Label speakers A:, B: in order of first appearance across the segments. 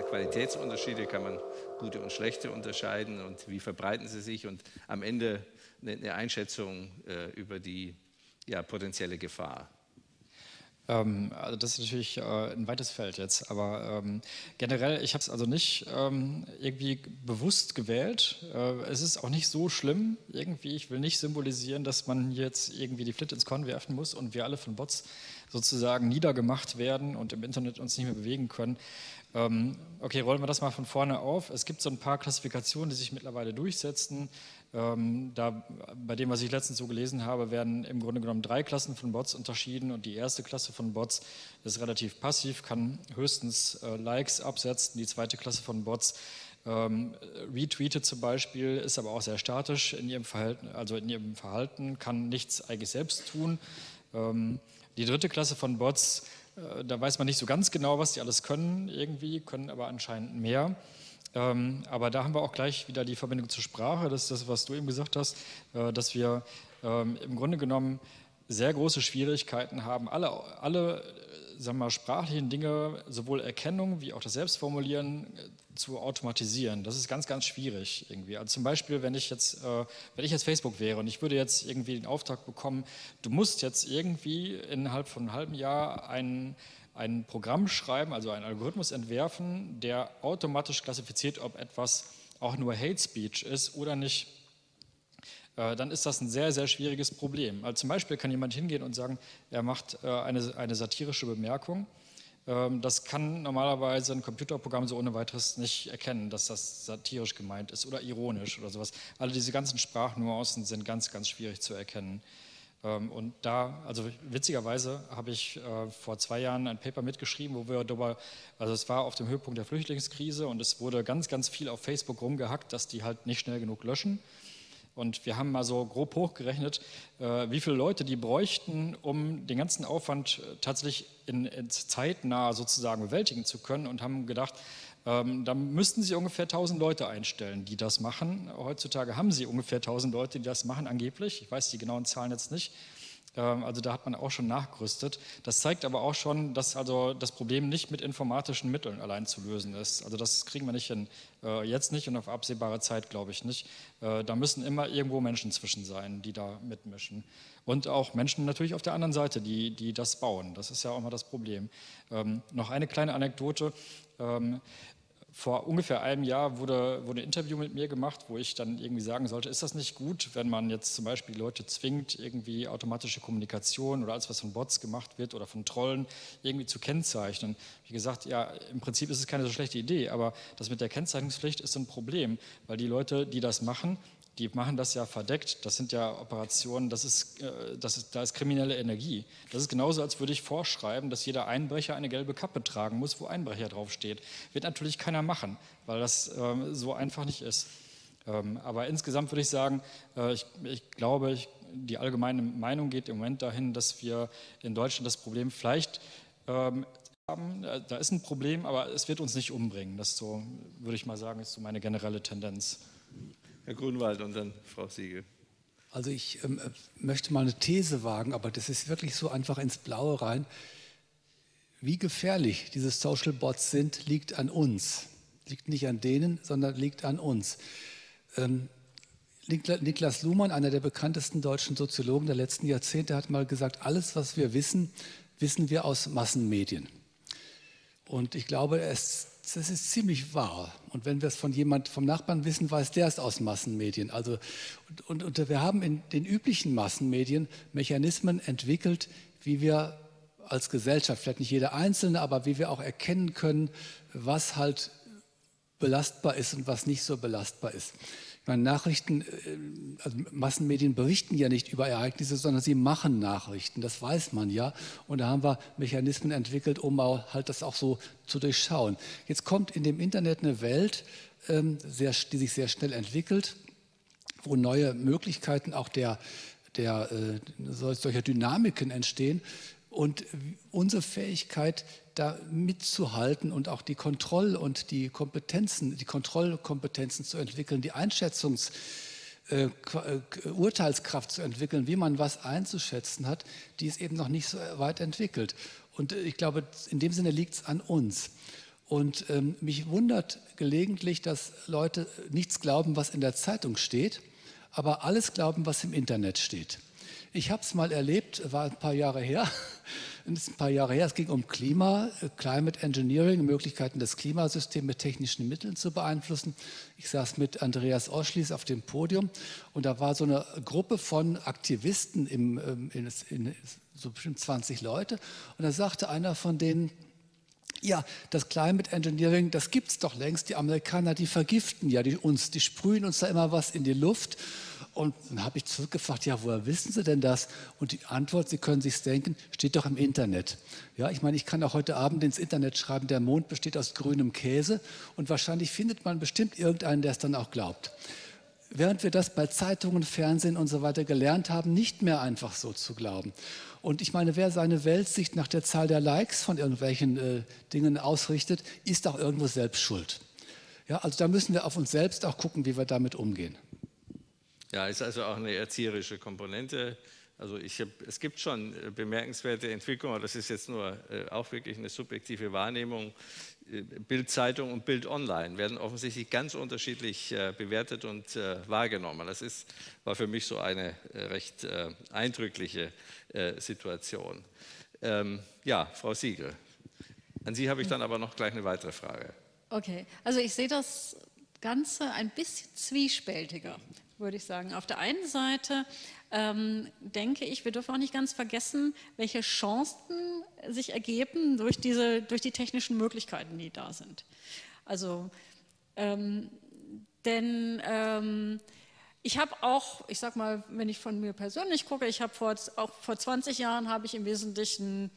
A: Da Qualitätsunterschiede? Kann man gute und schlechte unterscheiden? Und wie verbreiten sie sich? Und am Ende eine, Einschätzung äh, über die ja, potenzielle Gefahr.
B: Ähm, also das ist natürlich äh, ein weites Feld jetzt, aber ähm, generell, ich habe es also nicht ähm, irgendwie bewusst gewählt. Äh, es ist auch nicht so schlimm irgendwie. Ich will nicht symbolisieren, dass man jetzt irgendwie die Flinte ins Korn werfen muss und wir alle von Bots sozusagen niedergemacht werden und im Internet uns nicht mehr bewegen können. Ähm, okay, rollen wir das mal von vorne auf. Es gibt so ein paar Klassifikationen, die sich mittlerweile durchsetzen. Ähm, da, bei dem, was ich letztens so gelesen habe, werden im Grunde genommen drei Klassen von Bots unterschieden und die erste Klasse von Bots ist relativ passiv, kann höchstens äh, Likes absetzen. Die zweite Klasse von Bots ähm, retweetet zum Beispiel, ist aber auch sehr statisch in ihrem Verhalten, also in ihrem Verhalten, kann nichts eigentlich selbst tun. Ähm, die dritte Klasse von Bots, da weiß man nicht so ganz genau, was die alles können irgendwie, können aber anscheinend mehr. Ähm, aber da haben wir auch gleich wieder die Verbindung zur Sprache. Das ist das, was du eben gesagt hast, äh, dass wir ähm, im Grunde genommen sehr große Schwierigkeiten haben, alle, alle sagen wir, sprachlichen Dinge, sowohl Erkennung wie auch das Selbstformulieren, äh, zu automatisieren. Das ist ganz, ganz schwierig irgendwie. Also zum Beispiel, wenn ich jetzt, äh, wenn ich jetzt Facebook wäre und ich würde jetzt irgendwie den Auftrag bekommen, du musst jetzt irgendwie innerhalb von einem halben Jahr einen ein Programm schreiben, also einen Algorithmus entwerfen, der automatisch klassifiziert, ob etwas auch nur Hate Speech ist oder nicht, dann ist das ein sehr, sehr schwieriges Problem. Also zum Beispiel kann jemand hingehen und sagen, er macht äh, eine, eine satirische Bemerkung. Ähm, das kann normalerweise ein Computerprogramm so ohne weiteres nicht erkennen, dass das satirisch gemeint ist oder ironisch oder sowas. Alle diese ganzen Sprachnuancen sind ganz, ganz schwierig zu erkennen. Ähm, und da, also witzigerweise habe ich äh, vor zwei Jahren ein Paper mitgeschrieben, wo wir darüber, also es war auf dem Höhepunkt der Flüchtlingskrise und es wurde ganz, ganz viel auf Facebook rumgehackt, dass die halt nicht schnell genug löschen. Und wir haben mal so grob hochgerechnet, äh, wie viele Leute die bräuchten, um den ganzen Aufwand äh, tatsächlich in, in zeitnah sozusagen bewältigen zu können und haben gedacht, ähm, da müssten Sie ungefähr 1000 Leute einstellen, die das machen. Heutzutage haben Sie ungefähr 1000 Leute, die das machen, angeblich. Ich weiß die genauen Zahlen jetzt nicht. Ähm, also da hat man auch schon nachgerüstet. Das zeigt aber auch schon, dass also das Problem nicht mit informatischen Mitteln allein zu lösen ist. Also das kriegen wir nicht hin. Äh, jetzt nicht und auf absehbare Zeit glaube ich nicht. Äh, da müssen immer irgendwo Menschen zwischen sein, die da mitmischen. Und auch Menschen natürlich auf der anderen Seite, die, die das bauen. Das ist ja auch mal das Problem. Ähm, noch eine kleine Anekdote. Ähm, vor ungefähr einem Jahr wurde, wurde ein Interview mit mir gemacht, wo ich dann irgendwie sagen sollte, ist das nicht gut, wenn man jetzt zum Beispiel Leute zwingt, irgendwie automatische Kommunikation oder alles, was von Bots gemacht wird oder von Trollen, irgendwie zu kennzeichnen. Wie gesagt, ja, im Prinzip ist es keine so schlechte Idee, aber das mit der Kennzeichnungspflicht ist ein Problem, weil die Leute, die das machen, die machen das ja verdeckt. Das sind ja Operationen, das ist, äh, das ist, da ist kriminelle Energie. Das ist genauso, als würde ich vorschreiben, dass jeder Einbrecher eine gelbe Kappe tragen muss, wo Einbrecher draufsteht. Wird natürlich keiner machen, weil das ähm, so einfach nicht ist. Ähm, aber insgesamt würde ich sagen, äh, ich, ich glaube, ich, die allgemeine Meinung geht im Moment dahin, dass wir in Deutschland das Problem vielleicht ähm, haben. Da ist ein Problem, aber es wird uns nicht umbringen. Das so, würde ich mal sagen, ist so meine generelle Tendenz.
A: Herr Grunwald und dann Frau Siegel.
C: Also ich ähm, möchte mal eine These wagen, aber das ist wirklich so einfach ins Blaue rein. Wie gefährlich diese Social Bots sind, liegt an uns. Liegt nicht an denen, sondern liegt an uns. Ähm, Niklas Luhmann, einer der bekanntesten deutschen Soziologen der letzten Jahrzehnte, hat mal gesagt, alles, was wir wissen, wissen wir aus Massenmedien. Und ich glaube, es das ist ziemlich wahr. Und wenn wir es von jemand, vom Nachbarn wissen, weiß der es aus Massenmedien. Also, und, und, und wir haben in den üblichen Massenmedien Mechanismen entwickelt, wie wir als Gesellschaft, vielleicht nicht jeder Einzelne, aber wie wir auch erkennen können, was halt belastbar ist und was nicht so belastbar ist. Meine, Nachrichten, äh, also Massenmedien berichten ja nicht über Ereignisse, sondern sie machen Nachrichten. Das weiß man ja. Und da haben wir Mechanismen entwickelt, um halt das auch so zu durchschauen. Jetzt kommt in dem Internet eine Welt, ähm, sehr, die sich sehr schnell entwickelt, wo neue Möglichkeiten auch der, der äh, solcher Dynamiken entstehen. Und unsere Fähigkeit, da mitzuhalten und auch die Kontroll- und die Kompetenzen, die Kontrollkompetenzen zu entwickeln, die Einschätzungs- äh, äh, Urteilskraft zu entwickeln, wie man was einzuschätzen hat, die ist eben noch nicht so weit entwickelt. Und äh, ich glaube, in dem Sinne liegt es an uns. Und ähm, mich wundert gelegentlich, dass Leute nichts glauben, was in der Zeitung steht, aber alles glauben, was im Internet steht. Ich habe es mal erlebt, war ein paar Jahre her. Ist ein paar Jahre her. Es ging um Klima, äh, Climate Engineering, Möglichkeiten, das Klimasystem mit technischen Mitteln zu beeinflussen. Ich saß mit Andreas Oschlies auf dem Podium und da war so eine Gruppe von Aktivisten, im, ähm, in, in, so bestimmt 20 Leute. Und da sagte einer von denen, ja, das Climate Engineering, das gibt es doch längst. Die Amerikaner, die vergiften ja die, uns, die sprühen uns da immer was in die Luft. Und dann habe ich zurückgefragt, ja, woher wissen Sie denn das? Und die Antwort, Sie können sich denken, steht doch im Internet. Ja, ich meine, ich kann auch heute Abend ins Internet schreiben, der Mond besteht aus grünem Käse und wahrscheinlich findet man bestimmt irgendeinen, der es dann auch glaubt. Während wir das bei Zeitungen, Fernsehen und so weiter gelernt haben, nicht mehr einfach so zu glauben. Und ich meine, wer seine Weltsicht nach der Zahl der Likes von irgendwelchen äh, Dingen ausrichtet, ist auch irgendwo selbst schuld. Ja, also da müssen wir auf uns selbst auch gucken, wie wir damit umgehen.
A: Ja, ist also auch eine erzieherische Komponente. Also hab, es gibt schon äh, bemerkenswerte Entwicklungen, aber das ist jetzt nur äh, auch wirklich eine subjektive Wahrnehmung. Äh, Bildzeitung und Bild Online werden offensichtlich ganz unterschiedlich bewertet und wahrgenommen. Das ist, war für mich so eine recht eindrückliche Situation. Ähm, ja, Frau Siegel, an Sie habe ich dann aber noch gleich eine weitere Frage.
D: Okay, also ich sehe das Ganze ein bisschen zwiespältiger würde ich sagen. Auf der einen Seite ähm, denke ich, wir dürfen auch nicht ganz vergessen, welche Chancen sich ergeben durch, diese, durch die technischen Möglichkeiten, die da sind. Also, ähm, denn ähm, ich habe auch, ich sag mal, wenn ich von mir persönlich gucke, ich habe vor, auch vor 20 Jahren habe ich im Wesentlichen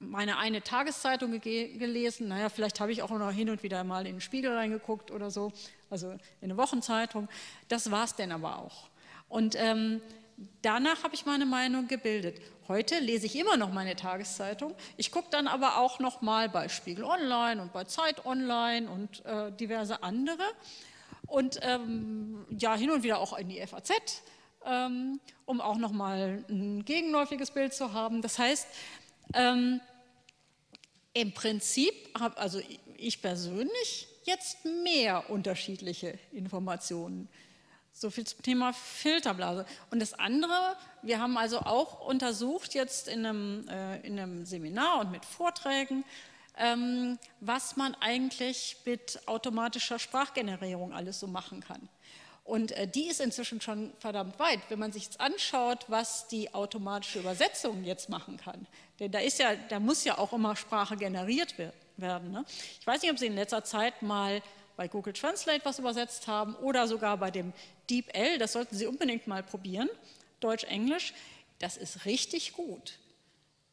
D: meine eine Tageszeitung gelesen. Naja, vielleicht habe ich auch noch hin und wieder mal in den Spiegel reingeguckt oder so, also in eine Wochenzeitung. Das war es denn aber auch. Und ähm, danach habe ich meine Meinung gebildet. Heute lese ich immer noch meine Tageszeitung. Ich gucke dann aber auch noch mal bei Spiegel Online und bei Zeit Online und äh, diverse andere. Und ähm, ja, hin und wieder auch in die FAZ, ähm, um auch noch mal ein gegenläufiges Bild zu haben. Das heißt, ähm, im Prinzip habe also ich persönlich jetzt mehr unterschiedliche Informationen. So viel zum Thema Filterblase. Und das andere, wir haben also auch untersucht jetzt in einem, äh, in einem Seminar und mit Vorträgen, ähm, was man eigentlich mit automatischer Sprachgenerierung alles so machen kann. Und äh, die ist inzwischen schon verdammt weit, wenn man sich jetzt anschaut, was die automatische Übersetzung jetzt machen kann. Denn da, ist ja, da muss ja auch immer Sprache generiert werden. Ne? Ich weiß nicht, ob Sie in letzter Zeit mal bei Google Translate was übersetzt haben oder sogar bei dem DeepL, das sollten Sie unbedingt mal probieren, Deutsch-Englisch. Das ist richtig gut.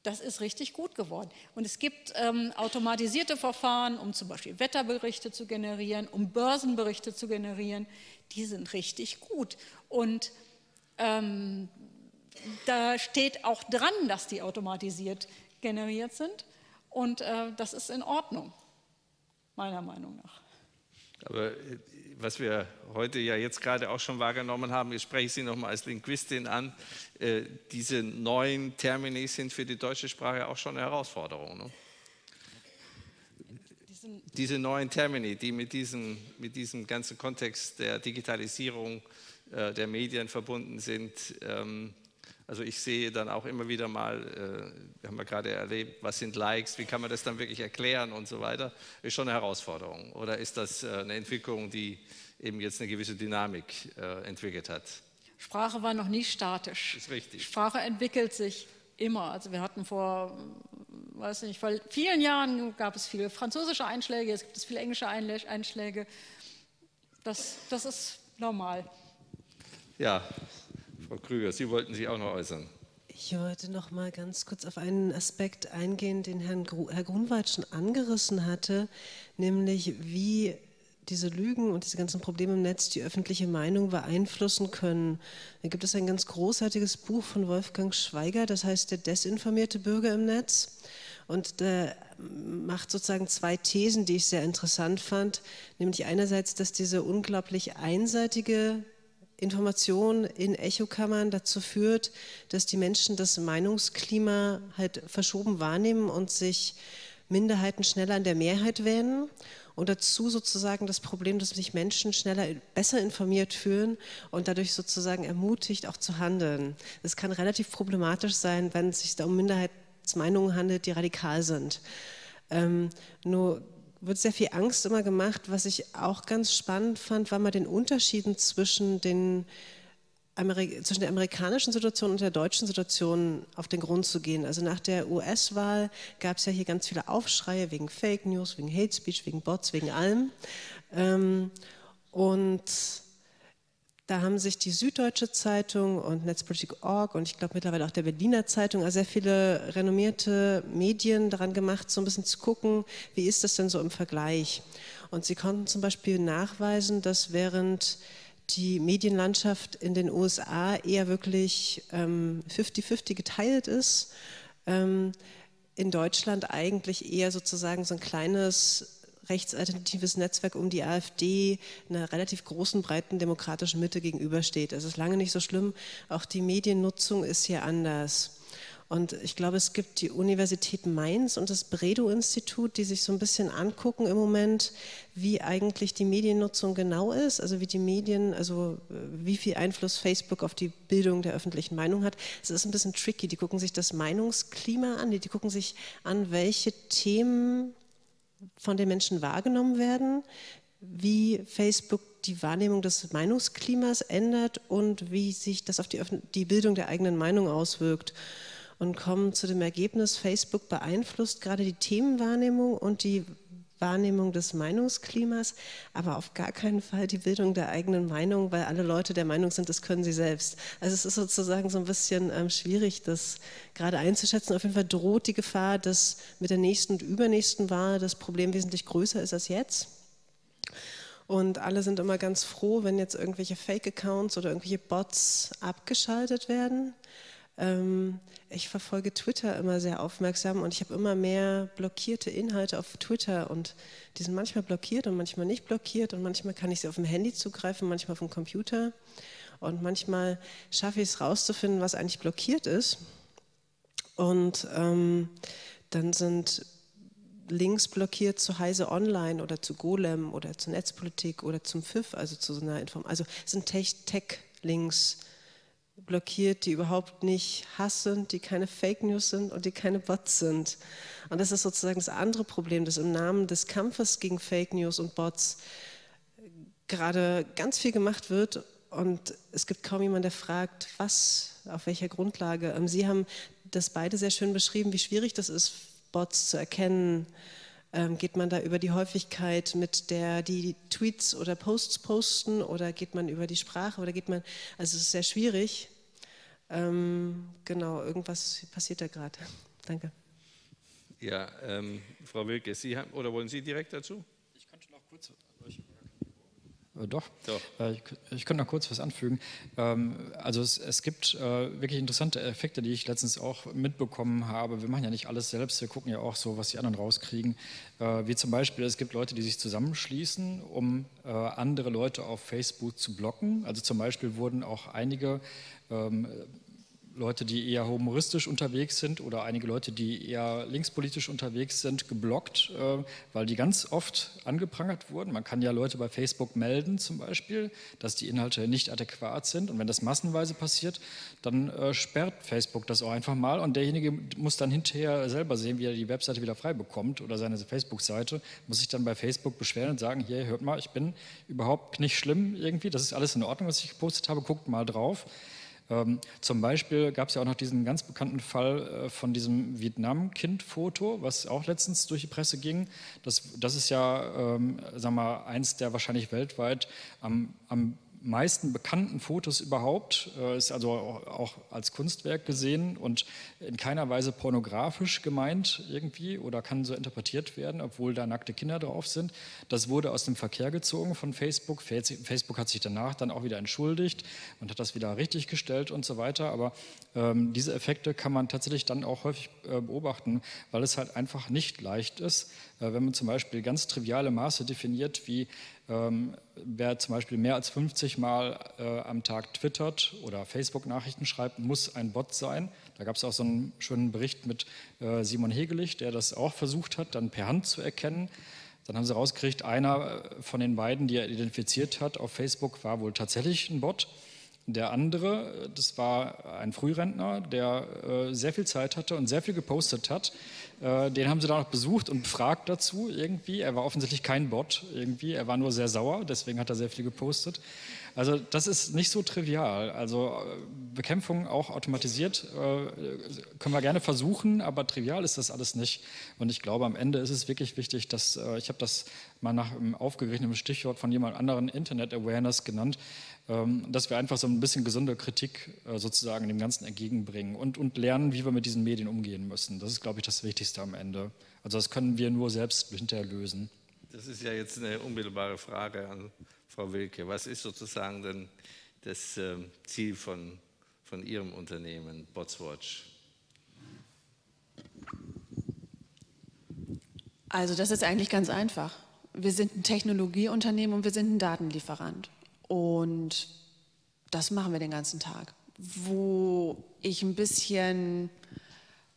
D: Das ist richtig gut geworden. Und es gibt ähm, automatisierte Verfahren, um zum Beispiel Wetterberichte zu generieren, um Börsenberichte zu generieren. Die sind richtig gut. Und ähm, da steht auch dran, dass die automatisiert generiert sind. Und äh, das ist in Ordnung, meiner Meinung nach.
A: Aber äh, was wir heute ja jetzt gerade auch schon wahrgenommen haben, ich spreche Sie nochmal als Linguistin an, äh, diese neuen Termini sind für die deutsche Sprache auch schon eine Herausforderung. Ne? Diese neuen Termini, die mit diesem, mit diesem ganzen Kontext der Digitalisierung äh, der Medien verbunden sind, ähm, also ich sehe dann auch immer wieder mal, äh, wir haben ja gerade erlebt, was sind Likes, wie kann man das dann wirklich erklären und so weiter, ist schon eine Herausforderung. Oder ist das äh, eine Entwicklung, die eben jetzt eine gewisse Dynamik äh, entwickelt hat?
D: Sprache war noch nie statisch.
A: Ist richtig.
D: Sprache entwickelt sich immer. Also wir hatten vor, weiß nicht, vor vielen Jahren gab es viele französische Einschläge, jetzt gibt es viele englische Einschläge. Das, das ist normal.
A: Ja, Frau Krüger, Sie wollten sich auch noch äußern.
E: Ich wollte noch mal ganz kurz auf einen Aspekt eingehen, den Herrn Gru Herr Grunwald schon angerissen hatte, nämlich wie diese Lügen und diese ganzen Probleme im Netz die öffentliche Meinung beeinflussen können. Da gibt es ein ganz großartiges Buch von Wolfgang Schweiger, das heißt Der desinformierte Bürger im Netz. Und der macht sozusagen zwei Thesen, die ich sehr interessant fand, nämlich einerseits, dass diese unglaublich einseitige Information in Echokammern dazu führt, dass die Menschen das Meinungsklima halt verschoben wahrnehmen und sich Minderheiten schneller an der Mehrheit wähnen und dazu sozusagen das Problem, dass sich Menschen schneller, besser informiert fühlen und dadurch sozusagen ermutigt, auch zu handeln. Das kann relativ problematisch sein, wenn es sich da um Minderheitsmeinungen handelt, die radikal sind. Ähm, nur wird sehr viel Angst immer gemacht. Was ich auch ganz spannend fand, war mal den Unterschieden zwischen den Ameri zwischen der amerikanischen Situation und der deutschen Situation auf den Grund zu gehen. Also nach der US-Wahl gab es ja hier ganz viele Aufschreie wegen Fake News, wegen Hate Speech, wegen Bots, wegen allem. Ähm, und da haben sich die Süddeutsche Zeitung und Netzpolitik.org und ich glaube mittlerweile auch der Berliner Zeitung, also sehr viele renommierte Medien daran gemacht, so ein bisschen zu gucken, wie ist das denn so im Vergleich. Und sie konnten zum Beispiel nachweisen, dass während die Medienlandschaft in den USA eher wirklich 50-50 ähm, geteilt ist. Ähm, in Deutschland eigentlich eher sozusagen so ein kleines rechtsalternatives Netzwerk um die AfD einer relativ großen, breiten demokratischen Mitte gegenübersteht. Es ist lange nicht so schlimm. Auch die Mediennutzung ist hier anders. Und ich glaube, es gibt die Universität Mainz und das Bredow-Institut, die sich so ein bisschen angucken im Moment, wie eigentlich die Mediennutzung genau ist, also wie die Medien, also äh, wie viel Einfluss Facebook auf die Bildung der öffentlichen Meinung hat. Es ist ein bisschen tricky. Die gucken sich das Meinungsklima an, die, die gucken sich an, welche Themen von den Menschen wahrgenommen werden, wie Facebook die Wahrnehmung des Meinungsklimas ändert und wie sich das auf die, die Bildung der eigenen Meinung auswirkt und kommen zu dem Ergebnis, Facebook beeinflusst gerade die Themenwahrnehmung und die Wahrnehmung des Meinungsklimas, aber auf gar keinen Fall die Bildung der eigenen Meinung, weil alle Leute der Meinung sind, das können sie selbst. Also es ist sozusagen so ein bisschen ähm, schwierig, das gerade einzuschätzen. Auf jeden Fall droht die Gefahr, dass mit der nächsten und übernächsten Wahl das Problem wesentlich größer ist als jetzt. Und alle sind immer ganz froh, wenn jetzt irgendwelche Fake-Accounts oder irgendwelche Bots abgeschaltet werden. Ähm, ich verfolge Twitter immer sehr aufmerksam und ich habe immer mehr blockierte Inhalte auf Twitter und die sind manchmal blockiert und manchmal nicht blockiert und manchmal kann ich sie auf dem Handy zugreifen, manchmal auf dem Computer und manchmal schaffe ich es rauszufinden, was eigentlich blockiert ist. Und ähm, dann sind Links blockiert zu Heise Online oder zu Golem oder zur Netzpolitik oder zum FIF, also zu so einer Inform. Also sind Tech-Links blockiert, die überhaupt nicht Hass sind, die keine Fake News sind und die keine Bots sind. Und das ist sozusagen das andere Problem, dass im Namen des Kampfes gegen Fake News und Bots gerade ganz viel gemacht wird und es gibt kaum jemanden, der fragt, was, auf welcher Grundlage. Ähm, Sie haben das beide sehr schön beschrieben, wie schwierig das ist, Bots zu erkennen. Ähm, geht man da über die Häufigkeit, mit der die Tweets oder Posts posten oder geht man über die Sprache oder geht man, also es ist sehr schwierig. Ähm, genau, irgendwas passiert da gerade. Danke.
A: Ja, ähm, Frau Wilke, Sie haben, oder wollen Sie direkt dazu?
B: Ich könnte noch kurz doch. Doch. Äh, ich, ich, könnte noch kurz was anfügen. Ähm, also es, es gibt äh, wirklich interessante Effekte, die ich letztens auch mitbekommen habe. Wir machen ja nicht alles selbst, wir gucken ja auch so, was die anderen rauskriegen. Wie zum Beispiel, es gibt Leute, die sich zusammenschließen, um andere Leute auf Facebook zu blocken. Also zum Beispiel wurden auch einige ähm, Leute, die eher humoristisch unterwegs sind oder einige Leute, die eher linkspolitisch unterwegs sind, geblockt, äh, weil die ganz oft angeprangert wurden. Man kann ja Leute bei Facebook melden zum Beispiel, dass die Inhalte nicht adäquat sind. Und wenn das massenweise passiert, dann äh, sperrt Facebook das auch einfach mal. Und derjenige muss dann hinterher selber sehen, wie er die Webseite wieder frei bekommt oder seine Facebook-Seite, muss sich dann bei Facebook beschweren und sagen, hier, hört mal, ich bin überhaupt nicht schlimm irgendwie, das ist alles in Ordnung, was ich gepostet habe, guckt mal drauf. Ähm, zum Beispiel gab es ja auch noch diesen ganz bekannten Fall äh, von diesem Vietnam-Kind-Foto, was auch letztens durch die Presse ging. Das, das ist ja, ähm, sagen wir, eins der wahrscheinlich weltweit am, am meisten bekannten Fotos überhaupt, äh, ist also auch als Kunstwerk gesehen und in keiner Weise pornografisch gemeint irgendwie oder kann so interpretiert werden, obwohl da nackte Kinder drauf sind. Das wurde aus dem Verkehr gezogen von Facebook. Facebook hat sich danach dann auch wieder entschuldigt und hat das wieder richtig gestellt und so weiter. Aber ähm, diese Effekte kann man tatsächlich dann auch häufig äh, beobachten, weil es halt einfach nicht leicht ist, wenn man zum Beispiel ganz triviale Maße definiert wie ähm, wer zum Beispiel mehr als 50 Mal äh, am Tag twittert oder Facebook-Nachrichten schreibt, muss ein Bot sein. Da gab es auch so einen schönen Bericht mit äh, Simon Hegelich, der das auch versucht hat, dann per Hand zu erkennen. Dann haben sie rausgekriegt, einer äh, von den beiden, die er identifiziert hat auf Facebook, war wohl tatsächlich ein Bot. Der andere, das war ein Frührentner, der äh, sehr viel Zeit hatte und sehr viel gepostet hat. Äh, den haben sie dann auch besucht und befragt dazu irgendwie. Er war offensichtlich kein Bot irgendwie, er war nur sehr sauer, deswegen hat er sehr viel gepostet. Also das ist nicht so trivial. Also äh, Bekämpfung auch automatisiert äh, können wir gerne versuchen, aber trivial ist das alles nicht. Und ich glaube, am Ende ist es wirklich wichtig, dass, ich habe das mal nach einem aufgegriffenen Stichwort von jemand anderen Internet Awareness genannt, dass wir einfach so ein bisschen gesunde Kritik äh, sozusagen dem Ganzen entgegenbringen und, und lernen, wie wir mit diesen Medien umgehen müssen. Das ist, glaube ich, das Wichtigste am Ende. Also das können wir nur selbst hinterher lösen.
A: Das ist ja jetzt eine unmittelbare Frage an Frau Wilke. Was ist sozusagen denn das ähm, Ziel von, von Ihrem Unternehmen, Botswatch?
F: Also das ist eigentlich ganz einfach. Wir sind ein Technologieunternehmen und wir sind ein Datenlieferant. Und das machen wir den ganzen Tag. Wo ich ein bisschen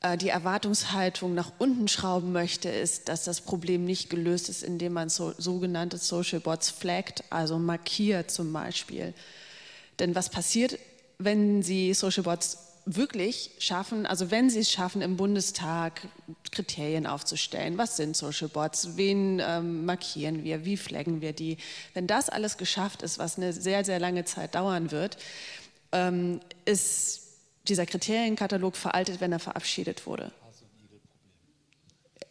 F: äh, die Erwartungshaltung nach unten schrauben möchte, ist, dass das Problem nicht gelöst ist, indem man so, sogenannte Social Bots flaggt, also markiert zum Beispiel. Denn was passiert, wenn Sie Social Bots wirklich schaffen, also wenn sie es schaffen, im Bundestag Kriterien aufzustellen, was sind Social Bots, wen ähm, markieren wir, wie flaggen wir die, wenn das alles geschafft ist, was eine sehr, sehr lange Zeit dauern wird, ähm, ist dieser Kriterienkatalog veraltet, wenn er verabschiedet wurde.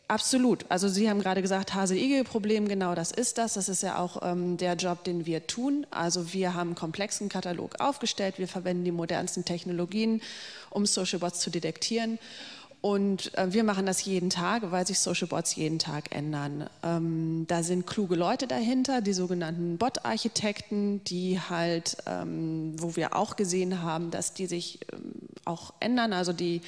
F: Absolut. Also Sie haben gerade gesagt, Hase-Igel-Problem, genau das ist das. Das ist ja auch ähm, der Job, den wir tun. Also wir haben einen komplexen Katalog aufgestellt. Wir verwenden die modernsten Technologien, um Social Bots zu detektieren. Und äh, wir machen das jeden Tag, weil sich Social Bots jeden Tag ändern. Ähm, da sind kluge Leute dahinter, die sogenannten Bot-Architekten, die halt, ähm, wo wir auch gesehen haben, dass die sich ähm, auch ändern. Also die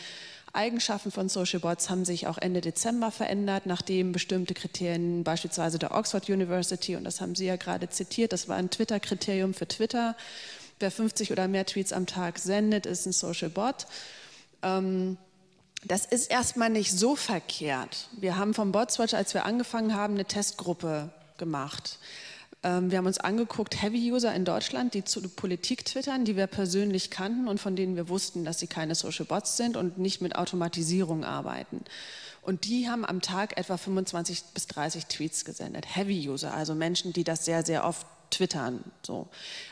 F: Eigenschaften von Social Bots haben sich auch Ende Dezember verändert, nachdem bestimmte Kriterien, beispielsweise der Oxford University, und das haben Sie ja gerade zitiert, das war ein Twitter-Kriterium für Twitter. Wer 50 oder mehr Tweets am Tag sendet, ist ein Social Bot. Ähm, das ist erstmal nicht so verkehrt. Wir haben vom Botswatch, als wir angefangen haben, eine Testgruppe gemacht. Ähm, wir haben uns angeguckt, Heavy-User in Deutschland, die zu Politik twittern, die wir persönlich kannten und von denen wir wussten, dass sie keine Social Bots sind und nicht mit Automatisierung arbeiten. Und die haben am Tag etwa 25 bis 30 Tweets gesendet. Heavy-User, also Menschen, die das sehr, sehr oft twittern. So.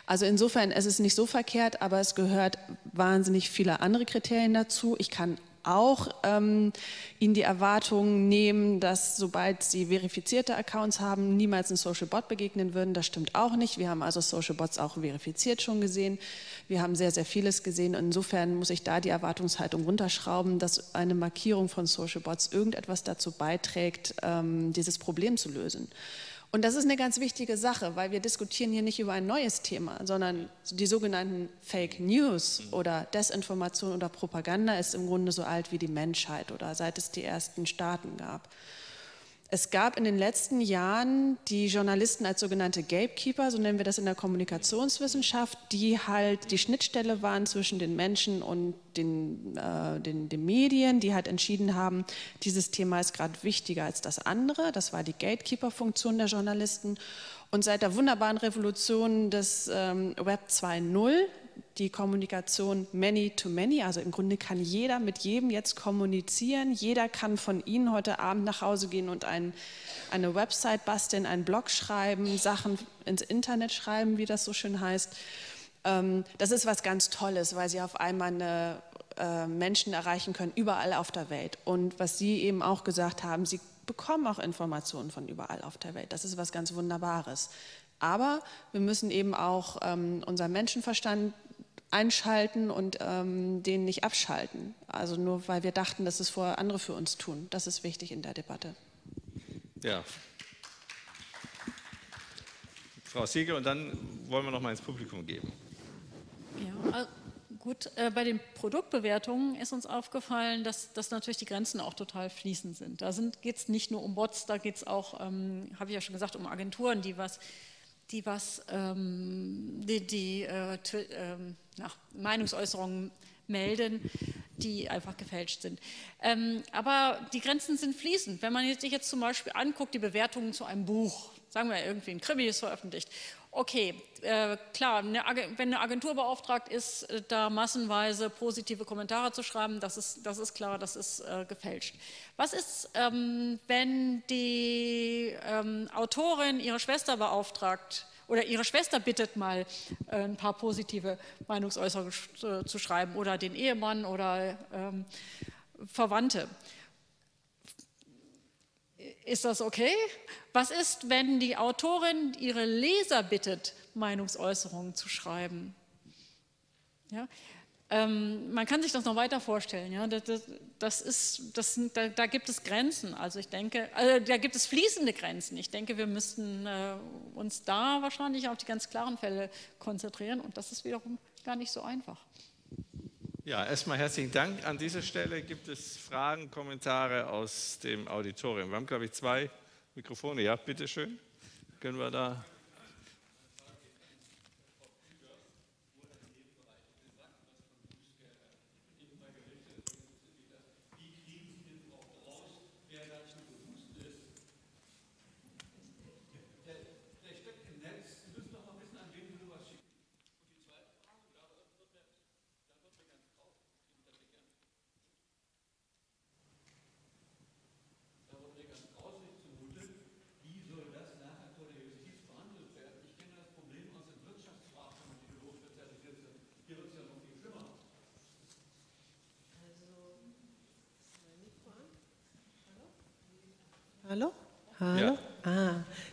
F: Also insofern es ist nicht so verkehrt, aber es gehört wahnsinnig viele andere Kriterien dazu. Ich kann auch ähm, ihnen die Erwartung nehmen, dass sobald sie verifizierte Accounts haben, niemals ein Social Bot begegnen würden. Das stimmt auch nicht. Wir haben also Social Bots auch verifiziert schon gesehen. Wir haben sehr, sehr vieles gesehen. Insofern muss ich da die Erwartungshaltung runterschrauben, dass eine Markierung von Social Bots irgendetwas dazu beiträgt, ähm, dieses Problem zu lösen. Und das ist eine ganz wichtige Sache, weil wir diskutieren hier nicht über ein neues Thema, sondern die sogenannten Fake News oder Desinformation oder Propaganda ist im Grunde so alt wie die Menschheit oder seit es die ersten Staaten gab. Es gab in den letzten Jahren die Journalisten als sogenannte Gatekeeper, so nennen wir das in der Kommunikationswissenschaft, die halt die Schnittstelle waren zwischen den Menschen und den, äh, den, den Medien, die halt entschieden haben, dieses Thema ist gerade wichtiger als das andere. Das war die Gatekeeper-Funktion der Journalisten. Und seit der wunderbaren Revolution des ähm, Web 2.0 die Kommunikation many to many. Also im Grunde kann jeder mit jedem jetzt kommunizieren. Jeder kann von Ihnen heute Abend nach Hause gehen und ein, eine Website basteln, einen Blog schreiben, Sachen ins Internet schreiben, wie das so schön heißt. Ähm, das ist was ganz Tolles, weil Sie auf einmal eine, äh, Menschen erreichen können, überall auf der Welt. Und was Sie eben auch gesagt haben, Sie bekommen auch Informationen von überall auf der Welt. Das ist was ganz Wunderbares. Aber wir müssen eben auch ähm, unseren Menschenverstand einschalten und ähm, den nicht abschalten. Also nur weil wir dachten, dass es vorher andere für uns tun. Das ist wichtig in der Debatte.
A: Ja. Frau Siegel, und dann wollen wir noch mal ins Publikum geben.
D: Ja, äh, gut, äh, bei den Produktbewertungen ist uns aufgefallen, dass, dass natürlich die Grenzen auch total fließend sind. Da geht es nicht nur um Bots, da geht es auch, ähm, habe ich ja schon gesagt, um Agenturen, die was die was, ähm, die, die äh, ähm, nach Meinungsäußerungen melden. die einfach gefälscht sind. Ähm, aber die Grenzen sind fließend. Wenn man sich jetzt zum Beispiel anguckt, die Bewertungen zu einem Buch, sagen wir irgendwie ein Krimi ist veröffentlicht. Okay, äh, klar, eine wenn eine Agentur beauftragt ist, äh, da massenweise positive Kommentare zu schreiben, das ist, das ist klar, das ist äh, gefälscht. Was ist, ähm, wenn die ähm, Autorin ihre Schwester beauftragt oder ihre Schwester bittet mal äh, ein paar positive Meinungsäußerungen zu schreiben oder den Ehemann oder ähm, Verwandte? Ist das okay? Was ist, wenn die Autorin ihre Leser bittet, Meinungsäußerungen zu schreiben? Ja? Ähm, man kann sich das noch weiter vorstellen. Ja? Das, das, das ist, das, da, da, gibt es Grenzen. Also ich denke, also da gibt es fließende Grenzen. Ich denke, wir müssten äh, uns da wahrscheinlich auf die ganz klaren Fälle konzentrieren. Und das ist wiederum gar nicht so einfach.
A: Ja, erstmal herzlichen Dank. An dieser Stelle gibt es Fragen, Kommentare aus dem Auditorium. Wir haben, glaube ich, zwei Mikrofone. Ja, bitteschön. Können wir da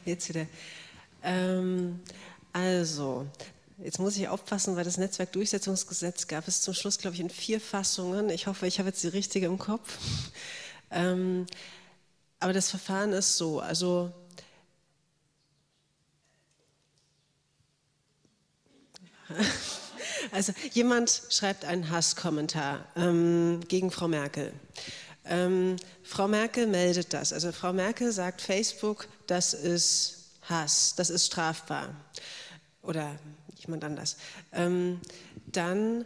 E: jetzt wieder. Ähm, also, jetzt muss ich aufpassen, weil das Netzwerkdurchsetzungsgesetz gab es zum Schluss, glaube ich, in vier Fassungen. Ich hoffe, ich habe jetzt die richtige im Kopf. Ähm, aber das Verfahren ist so, also Also jemand schreibt einen Hasskommentar ähm, gegen Frau Merkel. Ähm, Frau Merkel meldet das. Also Frau Merkel sagt Facebook, das ist Hass, das ist strafbar. Oder jemand anders. Ähm, dann,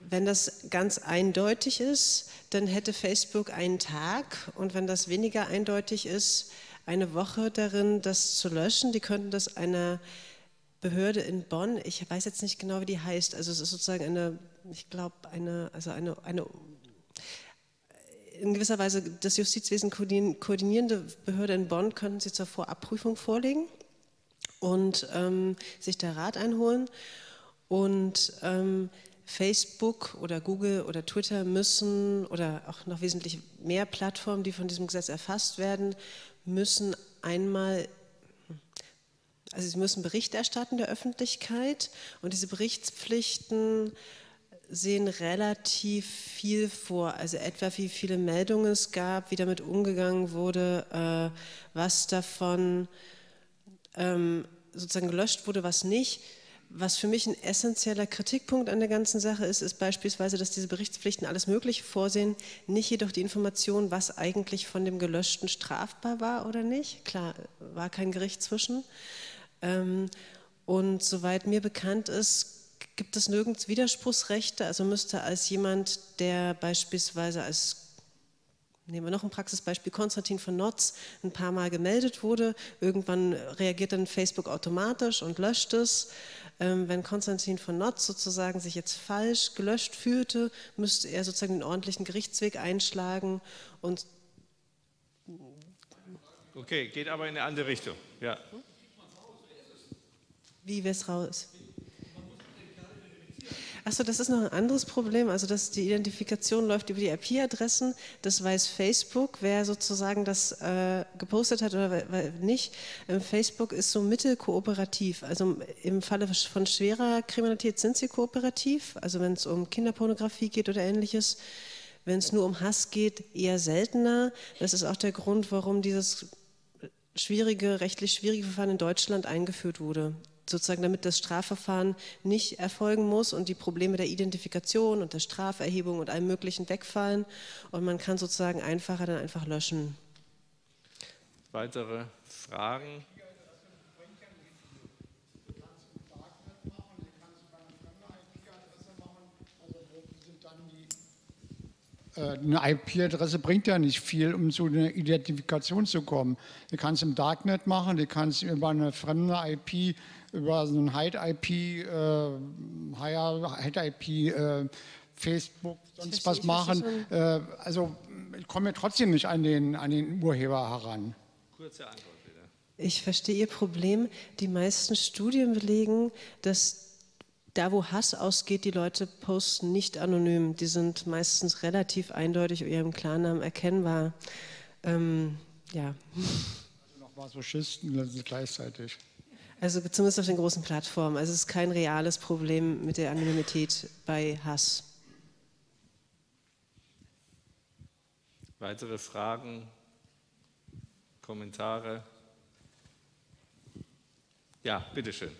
E: wenn das ganz eindeutig ist, dann hätte Facebook einen Tag und wenn das weniger eindeutig ist, eine Woche darin, das zu löschen. Die könnten das einer Behörde in Bonn, ich weiß jetzt nicht genau, wie die heißt, also es ist sozusagen eine, ich glaube, eine, also eine, eine in gewisser Weise das Justizwesen koordinierende Behörde in Bonn könnten Sie zur Vorabprüfung vorlegen und ähm, sich der Rat einholen. Und ähm, Facebook oder Google oder Twitter müssen oder auch noch wesentlich mehr Plattformen, die von diesem Gesetz erfasst werden, müssen einmal also sie müssen Bericht erstatten der Öffentlichkeit und diese Berichtspflichten sehen relativ viel vor, also etwa wie viele Meldungen es gab, wie damit umgegangen wurde, äh, was davon ähm, sozusagen gelöscht wurde, was nicht. Was für mich ein essentieller Kritikpunkt an der ganzen Sache ist, ist beispielsweise, dass diese Berichtspflichten alles Mögliche vorsehen, nicht jedoch die Information, was eigentlich von dem Gelöschten strafbar war oder nicht. Klar, war kein Gericht zwischen. Ähm, und soweit mir bekannt ist, gibt es nirgends Widerspruchsrechte. Also müsste als jemand, der beispielsweise als Nehmen wir noch ein Praxisbeispiel, Konstantin von Notz ein paar Mal gemeldet wurde. Irgendwann reagiert dann Facebook automatisch und löscht es. Ähm, wenn Konstantin von Notz sozusagen sich jetzt falsch gelöscht fühlte, müsste er sozusagen den ordentlichen Gerichtsweg einschlagen und
A: Okay, geht aber in eine andere Richtung. Ja.
E: Wie wäre es raus? Achso, das ist noch ein anderes Problem. Also, dass die Identifikation läuft über die IP-Adressen. Das weiß Facebook, wer sozusagen das äh, gepostet hat oder nicht. Ähm, Facebook ist so mittelkooperativ. Also im Falle von schwerer Kriminalität sind sie kooperativ. Also wenn es um Kinderpornografie geht oder ähnliches. Wenn es nur um Hass geht, eher seltener. Das ist auch der Grund, warum dieses schwierige, rechtlich schwierige Verfahren in Deutschland eingeführt wurde sozusagen damit das Strafverfahren nicht erfolgen muss und die Probleme der Identifikation und der Straferhebung und allem Möglichen wegfallen und man kann sozusagen einfacher dann einfach löschen.
A: Weitere Fragen?
G: Äh, eine IP-Adresse bringt ja nicht viel, um zu einer Identifikation zu kommen. Die kannst du im Darknet machen, die kannst du über eine fremde IP, über so ein Hide-IP, äh, Hide-IP, äh, Facebook, sonst was machen. Äh, also ich komme trotzdem nicht an den, an den Urheber heran.
A: Kurze Antwort bitte.
E: Ich verstehe Ihr Problem. Die meisten Studien belegen, dass da, wo Hass ausgeht, die Leute posten nicht anonym. Die sind meistens relativ eindeutig ihrem Klarnamen erkennbar. Ähm, ja.
G: Also noch Masochisten gleichzeitig.
E: Also zumindest auf den großen Plattformen. Also es ist kein reales Problem mit der Anonymität bei Hass.
A: Weitere Fragen, Kommentare? Ja, bitteschön.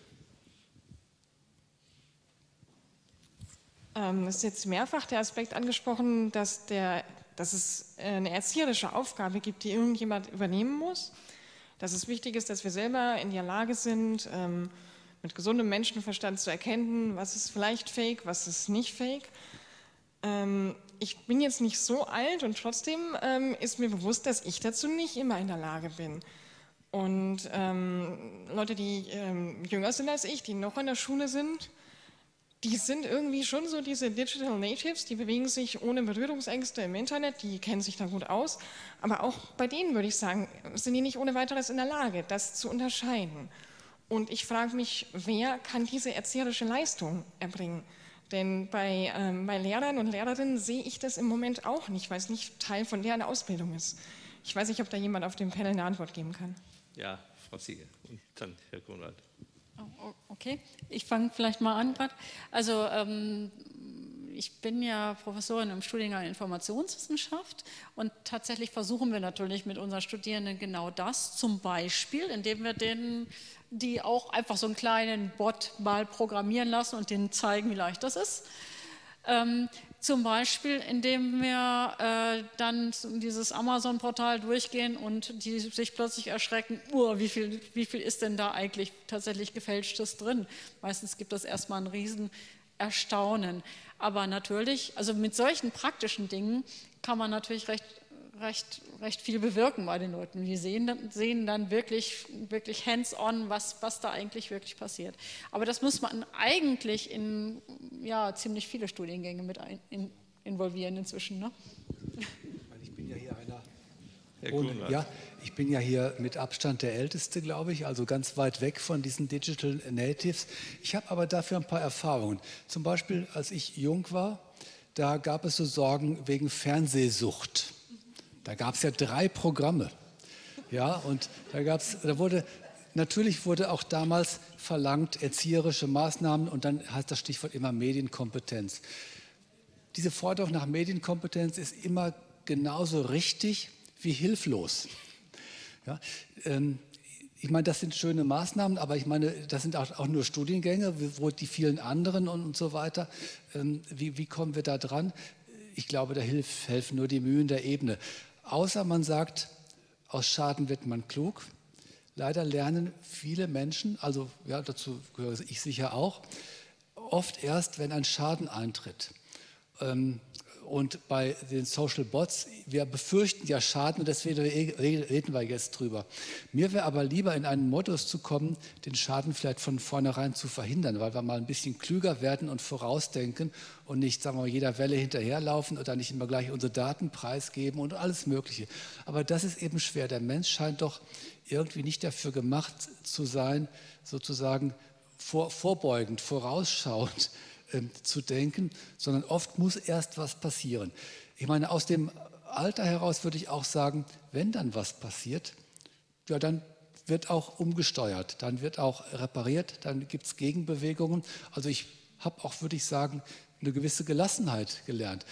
H: Ähm, es ist jetzt mehrfach der Aspekt angesprochen, dass, der, dass es eine erzieherische Aufgabe gibt, die irgendjemand übernehmen muss. Dass es wichtig ist, dass wir selber in der Lage sind, ähm, mit gesundem Menschenverstand zu erkennen, was ist vielleicht fake, was ist nicht fake. Ähm, ich bin jetzt nicht so alt und trotzdem ähm, ist mir bewusst, dass ich dazu nicht immer in der Lage bin. Und Leute, die jünger sind als ich, die noch in der Schule sind, die sind irgendwie schon so diese Digital Natives, die bewegen sich ohne Berührungsängste im Internet, die kennen sich da gut aus. Aber auch bei denen würde ich sagen, sind die nicht ohne weiteres in der Lage, das zu unterscheiden. Und ich frage mich, wer kann diese erzieherische Leistung erbringen? Denn bei, ähm, bei Lehrern und Lehrerinnen sehe ich das im Moment auch nicht, weil es nicht Teil von deren Ausbildung ist. Ich weiß nicht, ob da jemand auf dem Panel eine Antwort geben kann.
A: Ja, Frau Siege und dann Herr Grunwald.
D: Oh, okay, ich fange vielleicht mal an. Also ähm, ich bin ja Professorin im Studiengang Informationswissenschaft und tatsächlich versuchen wir natürlich mit unseren Studierenden genau das, zum Beispiel, indem wir denen die auch einfach so einen kleinen Bot mal programmieren lassen und denen zeigen, wie leicht das ist. Ähm, zum Beispiel, indem wir äh, dann dieses Amazon-Portal durchgehen und die sich plötzlich erschrecken, wie, viel, wie viel ist denn da eigentlich tatsächlich gefälschtes drin? Meistens gibt es erstmal ein riesen Erstaunen. Aber natürlich, also mit solchen praktischen Dingen kann man natürlich recht recht, recht viel bewirken bei den Leuten. Die sehen, sehen dann wirklich, wirklich hands-on, was, was da eigentlich wirklich passiert. Aber das muss man eigentlich in ja, ziemlich viele Studiengänge mit ein, in, involvieren inzwischen. Ne?
C: Ich bin ja hier einer. Und, ja, ich bin ja hier mit Abstand der Älteste, glaube ich, also ganz weit weg von diesen Digital Natives. Ich habe aber dafür ein paar Erfahrungen. Zum Beispiel, als ich jung war, da gab es so Sorgen wegen Fernsehsucht. Da gab es ja drei Programme. Ja, und da gab es, da wurde, natürlich wurde auch damals verlangt erzieherische Maßnahmen und dann heißt das Stichwort immer Medienkompetenz. Diese Forderung nach Medienkompetenz ist immer genauso richtig wie hilflos. Ja, ähm, ich meine, das sind schöne Maßnahmen, aber ich meine, das sind auch, auch nur Studiengänge, wo die vielen anderen und, und so weiter. Ähm, wie, wie, kommen wir da dran? Ich glaube, da hilf, helfen nur die Mühen der Ebene. Außer man sagt, aus Schaden wird man klug. Leider lernen viele Menschen, also ja, dazu gehöre ich sicher auch, oft erst, wenn ein Schaden eintritt. Ähm, und bei den Social Bots, wir befürchten ja Schaden und deswegen reden wir jetzt drüber. Mir wäre aber lieber in einen Modus zu kommen, den Schaden vielleicht von vornherein zu verhindern, weil wir mal ein bisschen klüger werden und vorausdenken und nicht, sagen wir mal, jeder Welle hinterherlaufen oder nicht immer gleich unsere Daten preisgeben und alles Mögliche. Aber das ist eben schwer. Der Mensch scheint doch irgendwie nicht dafür gemacht zu sein, sozusagen vor, vorbeugend, vorausschauend ähm, zu denken, sondern oft muss erst was passieren. Ich meine, aus dem Alter heraus würde ich auch sagen, wenn dann was passiert, ja, dann wird auch umgesteuert, dann wird auch repariert, dann gibt es Gegenbewegungen. Also ich habe auch, würde ich sagen, eine gewisse Gelassenheit gelernt.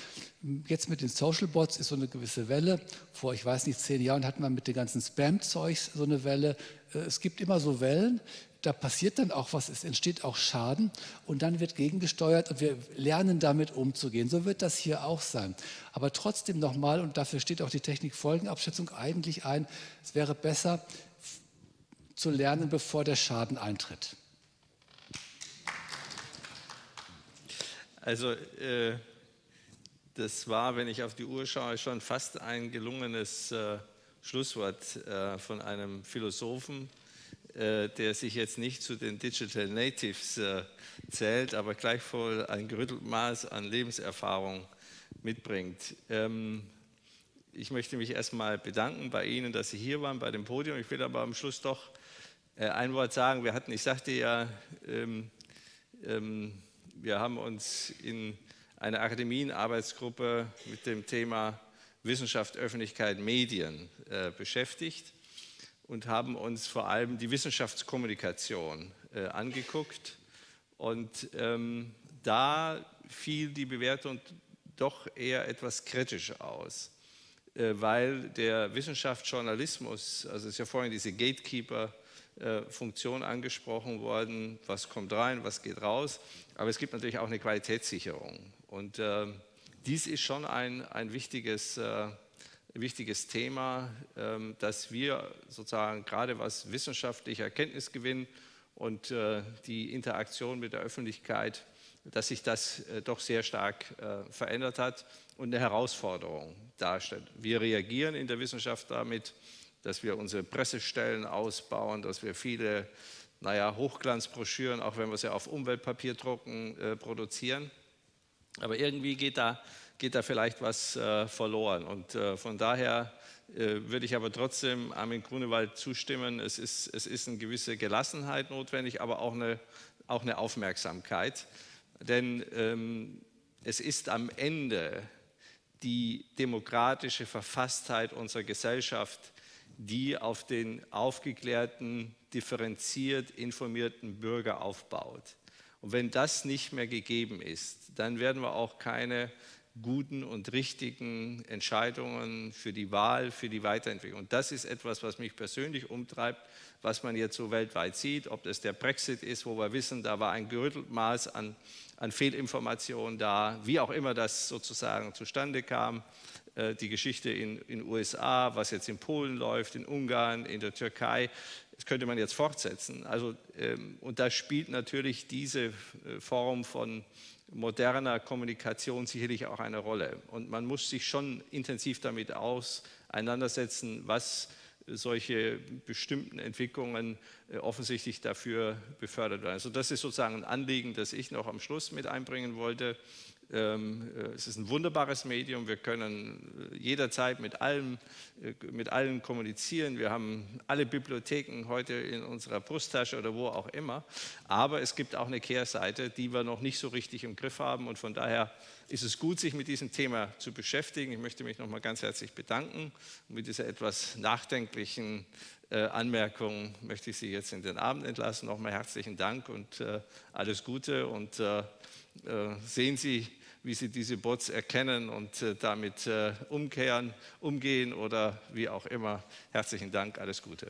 C: Jetzt mit den Social Bots ist so eine gewisse Welle. Vor, ich weiß nicht, zehn Jahren hatten wir mit den ganzen Spam-Zeugs so eine Welle. Äh, es gibt immer so Wellen da passiert dann auch was, es entsteht auch Schaden und dann wird gegengesteuert und wir lernen damit umzugehen. So wird das hier auch sein. Aber trotzdem nochmal, und dafür steht auch die Technikfolgenabschätzung eigentlich ein, es wäre besser zu lernen, bevor der Schaden eintritt.
A: Also äh, das war, wenn ich auf die Uhr schaue, schon fast ein gelungenes äh, Schlusswort äh, von einem Philosophen, der sich jetzt nicht zu den Digital Natives äh, zählt, aber gleichwohl ein Maß an Lebenserfahrung mitbringt. Ähm, ich möchte mich erstmal bedanken bei Ihnen, dass Sie hier waren bei dem Podium. Ich will aber am Schluss doch äh, ein Wort sagen. Wir hatten, ich sagte ja, ähm, ähm, wir haben uns in einer Akademienarbeitsgruppe mit dem Thema Wissenschaft, Öffentlichkeit, Medien äh, beschäftigt und haben uns vor allem die Wissenschaftskommunikation äh, angeguckt. Und ähm, da fiel die Bewertung doch eher etwas kritisch aus, äh, weil der Wissenschaftsjournalismus, also ist ja vorhin diese Gatekeeper-Funktion angesprochen worden, was kommt rein, was geht raus, aber es gibt natürlich auch eine Qualitätssicherung. Und äh, dies ist schon ein, ein wichtiges, äh, wichtiges Thema, äh, dass wir sozusagen gerade was wissenschaftlicher Erkenntnisgewinn und äh, die Interaktion mit der Öffentlichkeit, dass sich das äh, doch sehr stark äh, verändert hat und eine Herausforderung darstellt. Wir reagieren in der Wissenschaft damit, dass wir unsere Pressestellen ausbauen, dass wir viele naja, Hochglanzbroschüren, auch wenn wir sie auf Umweltpapier drucken, produzieren. Aber irgendwie geht da, geht da vielleicht was äh, verloren. Und äh, von daher äh, würde ich aber trotzdem Armin Grunewald zustimmen. Es ist, es ist eine gewisse Gelassenheit notwendig, aber auch eine, auch eine Aufmerksamkeit. Denn ähm, es ist am Ende die demokratische Verfasstheit unserer Gesellschaft, die auf den aufgeklärten, differenziert informierten Bürger aufbaut. Und wenn das nicht mehr gegeben ist, dann werden wir auch keine guten und richtigen Entscheidungen für die Wahl, für die Weiterentwicklung. Und das ist etwas, was mich persönlich umtreibt, was man jetzt so weltweit sieht, ob das der Brexit ist, wo wir wissen, da war ein gerüttelt Maß an, an Fehlinformationen da, wie auch immer das sozusagen zustande kam. Äh, die Geschichte in den USA, was jetzt in Polen läuft, in Ungarn, in der Türkei, das könnte man jetzt fortsetzen. Also, ähm, und da spielt natürlich diese äh, Form von moderner Kommunikation sicherlich auch eine Rolle. Und man muss sich schon intensiv damit auseinandersetzen, was solche bestimmten Entwicklungen äh, offensichtlich dafür befördert werden. Also das ist sozusagen ein Anliegen, das ich noch am Schluss mit einbringen wollte. Ähm, äh, es ist ein wunderbares Medium. Wir können äh, jederzeit mit allem, äh, mit allen kommunizieren. Wir haben alle Bibliotheken heute in unserer Brusttasche oder wo auch immer. Aber es gibt auch eine Kehrseite, die wir noch nicht so richtig im Griff haben. Und von daher ist es gut, sich mit diesem Thema zu beschäftigen. Ich möchte mich nochmal ganz herzlich bedanken. Und mit dieser etwas nachdenklichen Anmerkung möchte ich Sie jetzt in den Abend entlassen. Nochmal herzlichen Dank und alles Gute und sehen Sie, wie Sie diese Bots erkennen und äh, damit äh, umkehren, umgehen oder wie auch immer. Herzlichen Dank, alles Gute.